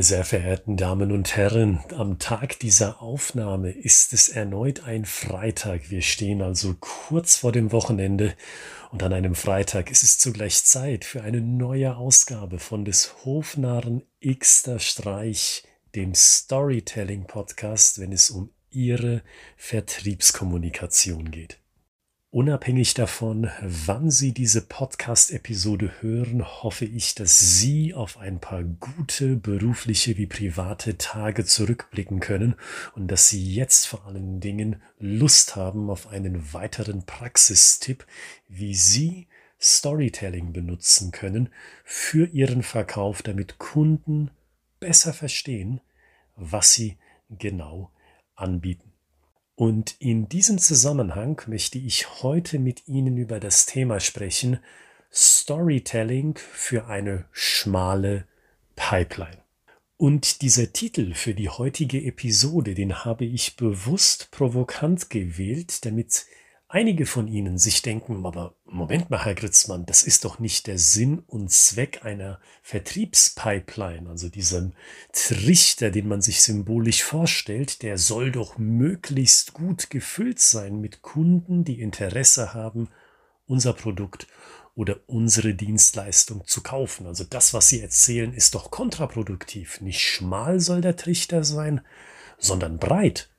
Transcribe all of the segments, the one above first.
Meine sehr verehrten Damen und Herren, am Tag dieser Aufnahme ist es erneut ein Freitag. Wir stehen also kurz vor dem Wochenende und an einem Freitag ist es zugleich Zeit für eine neue Ausgabe von des Hofnarren Xter Streich, dem Storytelling Podcast, wenn es um Ihre Vertriebskommunikation geht. Unabhängig davon, wann Sie diese Podcast-Episode hören, hoffe ich, dass Sie auf ein paar gute berufliche wie private Tage zurückblicken können und dass Sie jetzt vor allen Dingen Lust haben auf einen weiteren Praxistipp, wie Sie Storytelling benutzen können für Ihren Verkauf, damit Kunden besser verstehen, was Sie genau anbieten. Und in diesem Zusammenhang möchte ich heute mit Ihnen über das Thema sprechen, Storytelling für eine schmale Pipeline. Und dieser Titel für die heutige Episode, den habe ich bewusst provokant gewählt, damit einige von Ihnen sich denken, aber Moment mal, Herr Gritzmann, das ist doch nicht der Sinn und Zweck einer Vertriebspipeline, also diesem Trichter, den man sich symbolisch vorstellt, der soll doch möglichst gut gefüllt sein mit Kunden, die Interesse haben, unser Produkt oder unsere Dienstleistung zu kaufen. Also das, was Sie erzählen, ist doch kontraproduktiv. Nicht schmal soll der Trichter sein, sondern breit.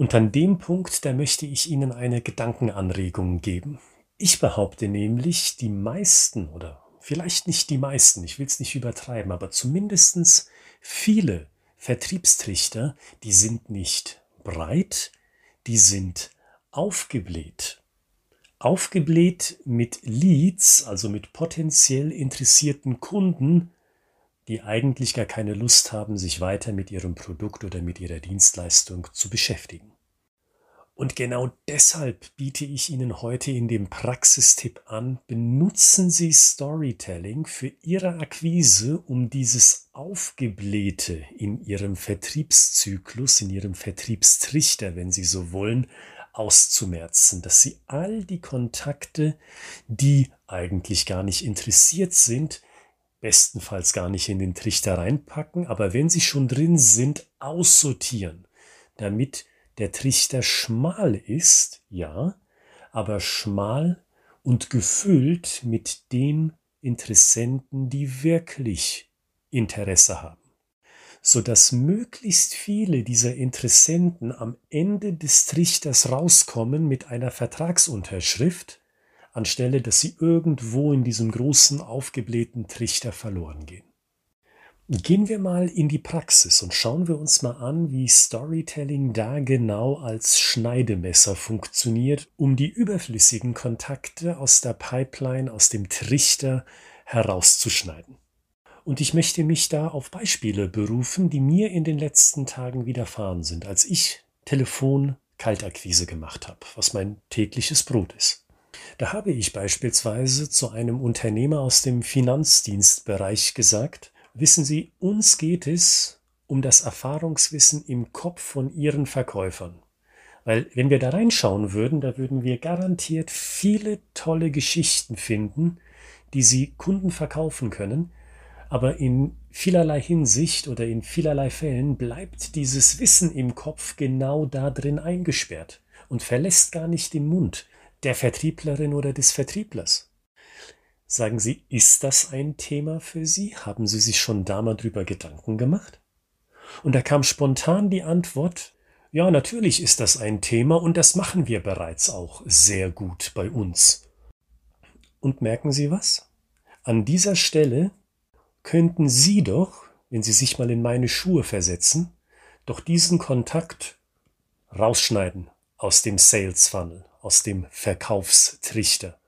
Und an dem Punkt, da möchte ich Ihnen eine Gedankenanregung geben. Ich behaupte nämlich, die meisten oder vielleicht nicht die meisten, ich will es nicht übertreiben, aber zumindestens viele Vertriebstrichter, die sind nicht breit, die sind aufgebläht. Aufgebläht mit Leads, also mit potenziell interessierten Kunden, die eigentlich gar keine Lust haben, sich weiter mit ihrem Produkt oder mit ihrer Dienstleistung zu beschäftigen. Und genau deshalb biete ich Ihnen heute in dem Praxistipp an, benutzen Sie Storytelling für Ihre Akquise, um dieses Aufgeblähte in Ihrem Vertriebszyklus, in Ihrem Vertriebstrichter, wenn Sie so wollen, auszumerzen, dass Sie all die Kontakte, die eigentlich gar nicht interessiert sind, bestenfalls gar nicht in den Trichter reinpacken, aber wenn sie schon drin sind, aussortieren, damit der Trichter schmal ist, ja, aber schmal und gefüllt mit den Interessenten, die wirklich Interesse haben, so dass möglichst viele dieser Interessenten am Ende des Trichters rauskommen mit einer Vertragsunterschrift, anstelle dass sie irgendwo in diesem großen aufgeblähten Trichter verloren gehen. Gehen wir mal in die Praxis und schauen wir uns mal an, wie Storytelling da genau als Schneidemesser funktioniert, um die überflüssigen Kontakte aus der Pipeline, aus dem Trichter herauszuschneiden. Und ich möchte mich da auf Beispiele berufen, die mir in den letzten Tagen widerfahren sind, als ich Telefon Kaltakquise gemacht habe, was mein tägliches Brot ist. Da habe ich beispielsweise zu einem Unternehmer aus dem Finanzdienstbereich gesagt, wissen Sie, uns geht es um das Erfahrungswissen im Kopf von Ihren Verkäufern. Weil wenn wir da reinschauen würden, da würden wir garantiert viele tolle Geschichten finden, die Sie Kunden verkaufen können, aber in vielerlei Hinsicht oder in vielerlei Fällen bleibt dieses Wissen im Kopf genau da drin eingesperrt und verlässt gar nicht den Mund der Vertrieblerin oder des Vertrieblers. Sagen Sie, ist das ein Thema für Sie? Haben Sie sich schon da mal drüber Gedanken gemacht? Und da kam spontan die Antwort, ja, natürlich ist das ein Thema und das machen wir bereits auch sehr gut bei uns. Und merken Sie was? An dieser Stelle könnten Sie doch, wenn Sie sich mal in meine Schuhe versetzen, doch diesen Kontakt rausschneiden aus dem Sales Funnel aus dem Verkaufstrichter.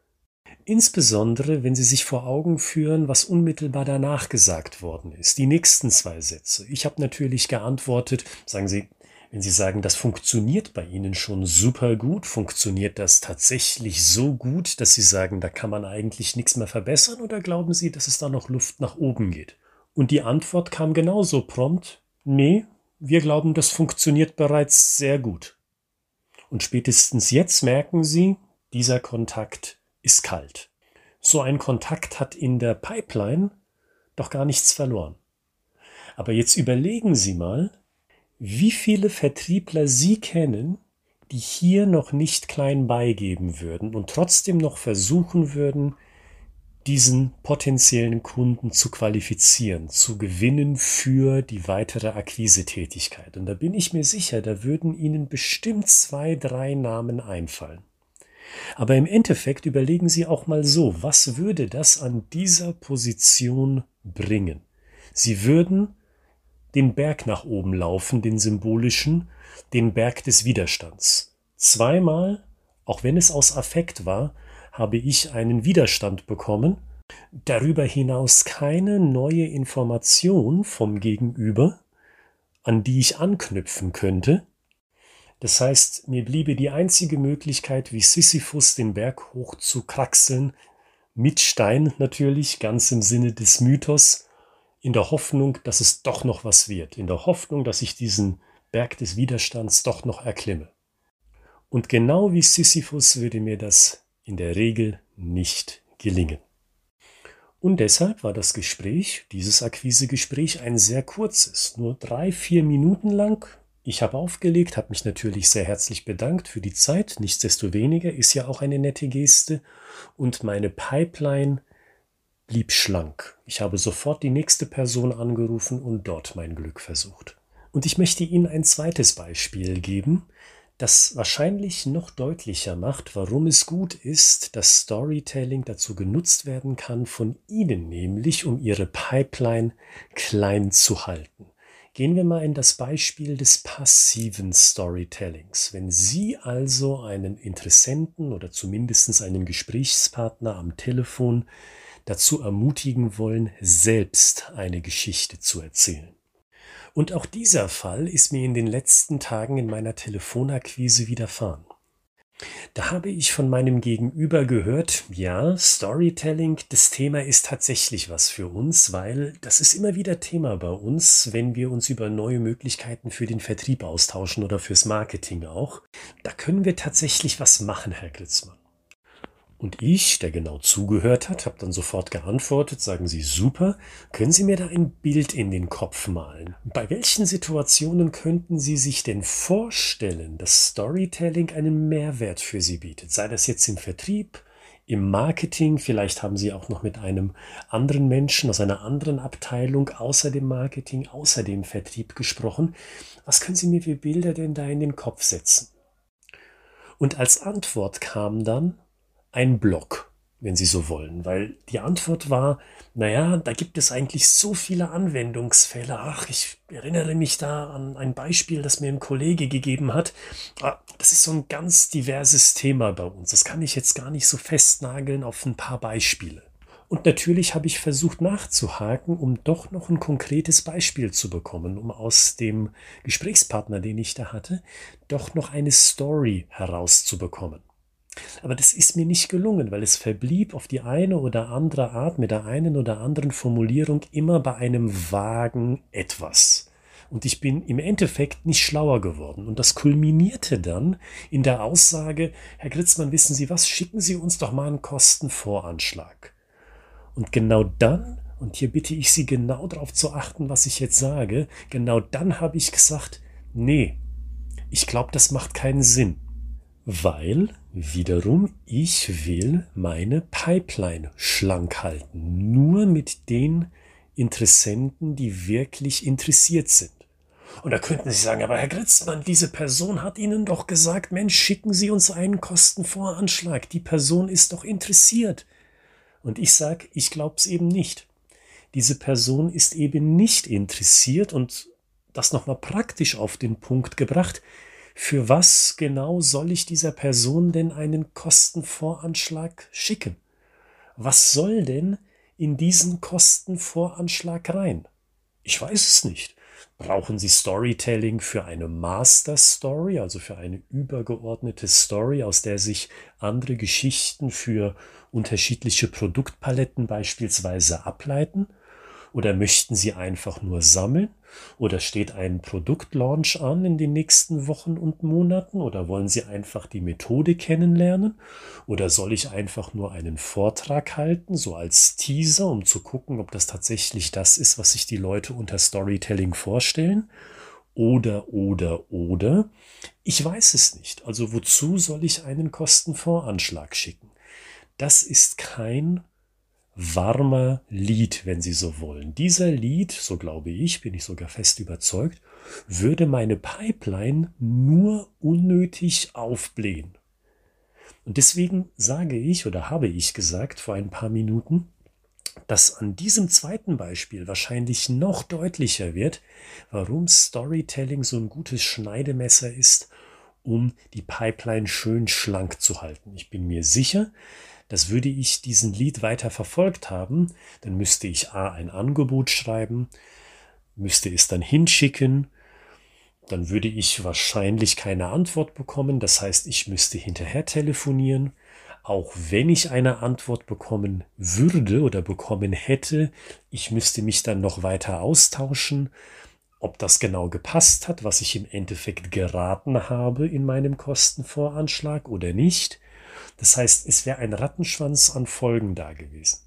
Insbesondere, wenn Sie sich vor Augen führen, was unmittelbar danach gesagt worden ist. Die nächsten zwei Sätze. Ich habe natürlich geantwortet, sagen Sie, wenn Sie sagen, das funktioniert bei Ihnen schon super gut, funktioniert das tatsächlich so gut, dass Sie sagen, da kann man eigentlich nichts mehr verbessern oder glauben Sie, dass es da noch Luft nach oben geht? Und die Antwort kam genauso prompt, nee, wir glauben, das funktioniert bereits sehr gut. Und spätestens jetzt merken Sie, dieser Kontakt ist kalt. So ein Kontakt hat in der Pipeline doch gar nichts verloren. Aber jetzt überlegen Sie mal, wie viele Vertriebler Sie kennen, die hier noch nicht klein beigeben würden und trotzdem noch versuchen würden, diesen potenziellen Kunden zu qualifizieren, zu gewinnen für die weitere Akquisetätigkeit. Und da bin ich mir sicher, da würden Ihnen bestimmt zwei, drei Namen einfallen. Aber im Endeffekt überlegen Sie auch mal so, was würde das an dieser Position bringen? Sie würden den Berg nach oben laufen, den symbolischen, den Berg des Widerstands. Zweimal, auch wenn es aus Affekt war, habe ich einen Widerstand bekommen, darüber hinaus keine neue Information vom Gegenüber, an die ich anknüpfen könnte. Das heißt, mir bliebe die einzige Möglichkeit, wie Sisyphus den Berg hoch zu kraxeln, mit Stein natürlich, ganz im Sinne des Mythos, in der Hoffnung, dass es doch noch was wird, in der Hoffnung, dass ich diesen Berg des Widerstands doch noch erklimme. Und genau wie Sisyphus würde mir das in der Regel nicht gelingen. Und deshalb war das Gespräch, dieses Akquisegespräch, ein sehr kurzes, nur drei, vier Minuten lang. Ich habe aufgelegt, habe mich natürlich sehr herzlich bedankt für die Zeit. Nichtsdestoweniger ist ja auch eine nette Geste. Und meine Pipeline blieb schlank. Ich habe sofort die nächste Person angerufen und dort mein Glück versucht. Und ich möchte Ihnen ein zweites Beispiel geben, das wahrscheinlich noch deutlicher macht, warum es gut ist, dass Storytelling dazu genutzt werden kann, von Ihnen nämlich, um Ihre Pipeline klein zu halten. Gehen wir mal in das Beispiel des passiven Storytellings. Wenn Sie also einen Interessenten oder zumindest einen Gesprächspartner am Telefon dazu ermutigen wollen, selbst eine Geschichte zu erzählen. Und auch dieser Fall ist mir in den letzten Tagen in meiner Telefonakquise widerfahren. Da habe ich von meinem Gegenüber gehört, ja, Storytelling, das Thema ist tatsächlich was für uns, weil das ist immer wieder Thema bei uns, wenn wir uns über neue Möglichkeiten für den Vertrieb austauschen oder fürs Marketing auch. Da können wir tatsächlich was machen, Herr Gritzmann. Und ich, der genau zugehört hat, habe dann sofort geantwortet, sagen Sie super, können Sie mir da ein Bild in den Kopf malen? Bei welchen Situationen könnten Sie sich denn vorstellen, dass Storytelling einen Mehrwert für Sie bietet? Sei das jetzt im Vertrieb, im Marketing, vielleicht haben Sie auch noch mit einem anderen Menschen aus einer anderen Abteilung außer dem Marketing, außer dem Vertrieb gesprochen. Was können Sie mir für Bilder denn da in den Kopf setzen? Und als Antwort kam dann, ein Block, wenn Sie so wollen, weil die Antwort war, naja, da gibt es eigentlich so viele Anwendungsfälle. Ach, ich erinnere mich da an ein Beispiel, das mir ein Kollege gegeben hat. Ah, das ist so ein ganz diverses Thema bei uns. Das kann ich jetzt gar nicht so festnageln auf ein paar Beispiele. Und natürlich habe ich versucht nachzuhaken, um doch noch ein konkretes Beispiel zu bekommen, um aus dem Gesprächspartner, den ich da hatte, doch noch eine Story herauszubekommen. Aber das ist mir nicht gelungen, weil es verblieb auf die eine oder andere Art mit der einen oder anderen Formulierung immer bei einem vagen etwas. Und ich bin im Endeffekt nicht schlauer geworden. Und das kulminierte dann in der Aussage, Herr Gritzmann, wissen Sie was, schicken Sie uns doch mal einen Kostenvoranschlag. Und genau dann, und hier bitte ich Sie genau darauf zu achten, was ich jetzt sage, genau dann habe ich gesagt, nee, ich glaube, das macht keinen Sinn weil wiederum ich will meine Pipeline schlank halten, nur mit den Interessenten, die wirklich interessiert sind. Und da könnten Sie sagen, aber Herr Gritzmann, diese Person hat Ihnen doch gesagt, Mensch, schicken Sie uns einen Kostenvoranschlag. Die Person ist doch interessiert. Und ich sage, ich glaube es eben nicht. Diese Person ist eben nicht interessiert und das nochmal praktisch auf den Punkt gebracht für was genau soll ich dieser Person denn einen Kostenvoranschlag schicken? Was soll denn in diesen Kostenvoranschlag rein? Ich weiß es nicht. Brauchen Sie Storytelling für eine Master Story, also für eine übergeordnete Story, aus der sich andere Geschichten für unterschiedliche Produktpaletten beispielsweise ableiten? Oder möchten Sie einfach nur sammeln? Oder steht ein Produktlaunch an in den nächsten Wochen und Monaten? Oder wollen Sie einfach die Methode kennenlernen? Oder soll ich einfach nur einen Vortrag halten, so als Teaser, um zu gucken, ob das tatsächlich das ist, was sich die Leute unter Storytelling vorstellen? Oder, oder, oder? Ich weiß es nicht. Also wozu soll ich einen Kostenvoranschlag schicken? Das ist kein warmer Lied, wenn Sie so wollen. Dieser Lied, so glaube ich, bin ich sogar fest überzeugt, würde meine Pipeline nur unnötig aufblähen. Und deswegen sage ich oder habe ich gesagt vor ein paar Minuten, dass an diesem zweiten Beispiel wahrscheinlich noch deutlicher wird, warum Storytelling so ein gutes Schneidemesser ist, um die Pipeline schön schlank zu halten. Ich bin mir sicher, dass würde ich diesen Lied weiter verfolgt haben, dann müsste ich A ein Angebot schreiben, müsste es dann hinschicken, dann würde ich wahrscheinlich keine Antwort bekommen, das heißt, ich müsste hinterher telefonieren. Auch wenn ich eine Antwort bekommen würde oder bekommen hätte, ich müsste mich dann noch weiter austauschen, ob das genau gepasst hat, was ich im Endeffekt geraten habe in meinem Kostenvoranschlag oder nicht. Das heißt, es wäre ein Rattenschwanz an Folgen da gewesen.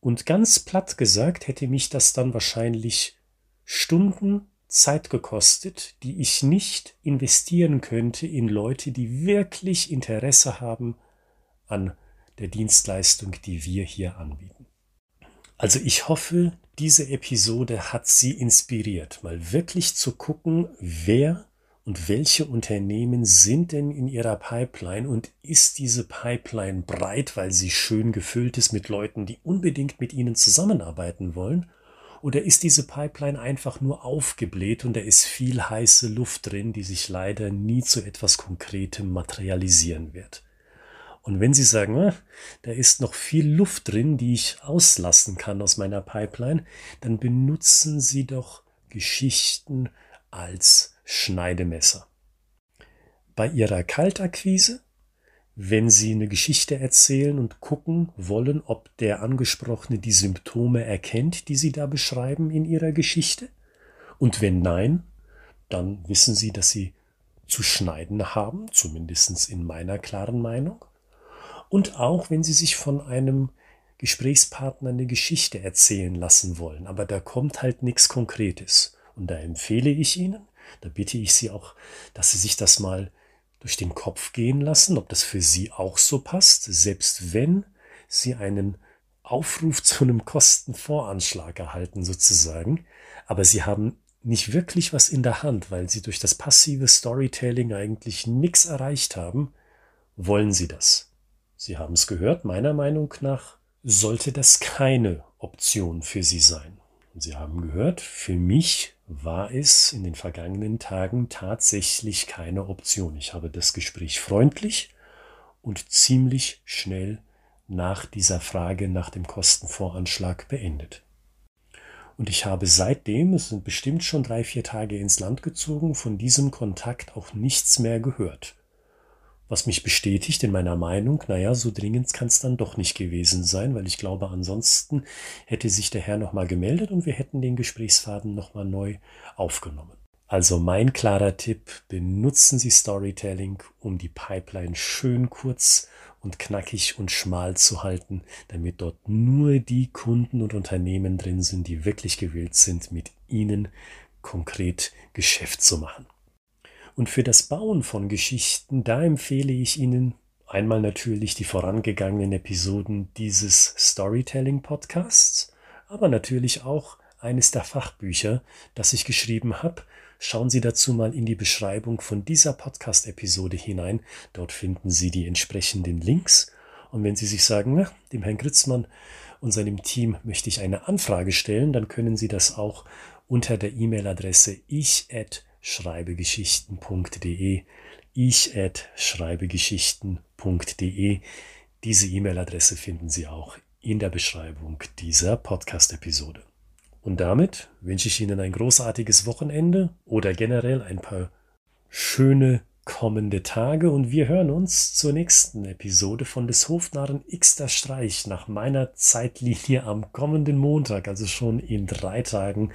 Und ganz platt gesagt hätte mich das dann wahrscheinlich Stunden Zeit gekostet, die ich nicht investieren könnte in Leute, die wirklich Interesse haben an der Dienstleistung, die wir hier anbieten. Also ich hoffe, diese Episode hat Sie inspiriert, mal wirklich zu gucken, wer und welche Unternehmen sind denn in Ihrer Pipeline und ist diese Pipeline breit, weil sie schön gefüllt ist mit Leuten, die unbedingt mit Ihnen zusammenarbeiten wollen? Oder ist diese Pipeline einfach nur aufgebläht und da ist viel heiße Luft drin, die sich leider nie zu etwas Konkretem materialisieren wird? Und wenn Sie sagen, ah, da ist noch viel Luft drin, die ich auslassen kann aus meiner Pipeline, dann benutzen Sie doch Geschichten als Schneidemesser. Bei Ihrer Kaltakquise, wenn Sie eine Geschichte erzählen und gucken wollen, ob der Angesprochene die Symptome erkennt, die Sie da beschreiben in Ihrer Geschichte, und wenn nein, dann wissen Sie, dass Sie zu schneiden haben, zumindest in meiner klaren Meinung. Und auch wenn Sie sich von einem Gesprächspartner eine Geschichte erzählen lassen wollen, aber da kommt halt nichts Konkretes. Und da empfehle ich Ihnen, da bitte ich Sie auch, dass Sie sich das mal durch den Kopf gehen lassen, ob das für Sie auch so passt, selbst wenn Sie einen Aufruf zu einem Kostenvoranschlag erhalten sozusagen, aber Sie haben nicht wirklich was in der Hand, weil Sie durch das passive Storytelling eigentlich nichts erreicht haben, wollen Sie das. Sie haben es gehört, meiner Meinung nach sollte das keine Option für Sie sein. Sie haben gehört, für mich war es in den vergangenen Tagen tatsächlich keine Option. Ich habe das Gespräch freundlich und ziemlich schnell nach dieser Frage nach dem Kostenvoranschlag beendet. Und ich habe seitdem, es sind bestimmt schon drei, vier Tage ins Land gezogen, von diesem Kontakt auch nichts mehr gehört was mich bestätigt in meiner Meinung, naja, so dringend kann es dann doch nicht gewesen sein, weil ich glaube, ansonsten hätte sich der Herr nochmal gemeldet und wir hätten den Gesprächsfaden nochmal neu aufgenommen. Also mein klarer Tipp, benutzen Sie Storytelling, um die Pipeline schön kurz und knackig und schmal zu halten, damit dort nur die Kunden und Unternehmen drin sind, die wirklich gewillt sind, mit Ihnen konkret Geschäft zu machen. Und für das Bauen von Geschichten, da empfehle ich Ihnen einmal natürlich die vorangegangenen Episoden dieses Storytelling-Podcasts, aber natürlich auch eines der Fachbücher, das ich geschrieben habe. Schauen Sie dazu mal in die Beschreibung von dieser Podcast-Episode hinein. Dort finden Sie die entsprechenden Links. Und wenn Sie sich sagen, na, dem Herrn Gritzmann und seinem Team möchte ich eine Anfrage stellen, dann können Sie das auch unter der E-Mail-Adresse ich@ schreibegeschichten.de, ich at schreibegeschichten.de. Diese E-Mail-Adresse finden Sie auch in der Beschreibung dieser Podcast-Episode. Und damit wünsche ich Ihnen ein großartiges Wochenende oder generell ein paar schöne kommende Tage und wir hören uns zur nächsten Episode von des Hofnarren Xter Streich nach meiner Zeitlinie am kommenden Montag, also schon in drei Tagen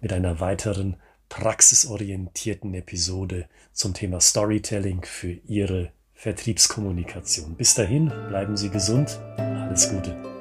mit einer weiteren praxisorientierten Episode zum Thema Storytelling für Ihre Vertriebskommunikation. Bis dahin, bleiben Sie gesund, alles Gute.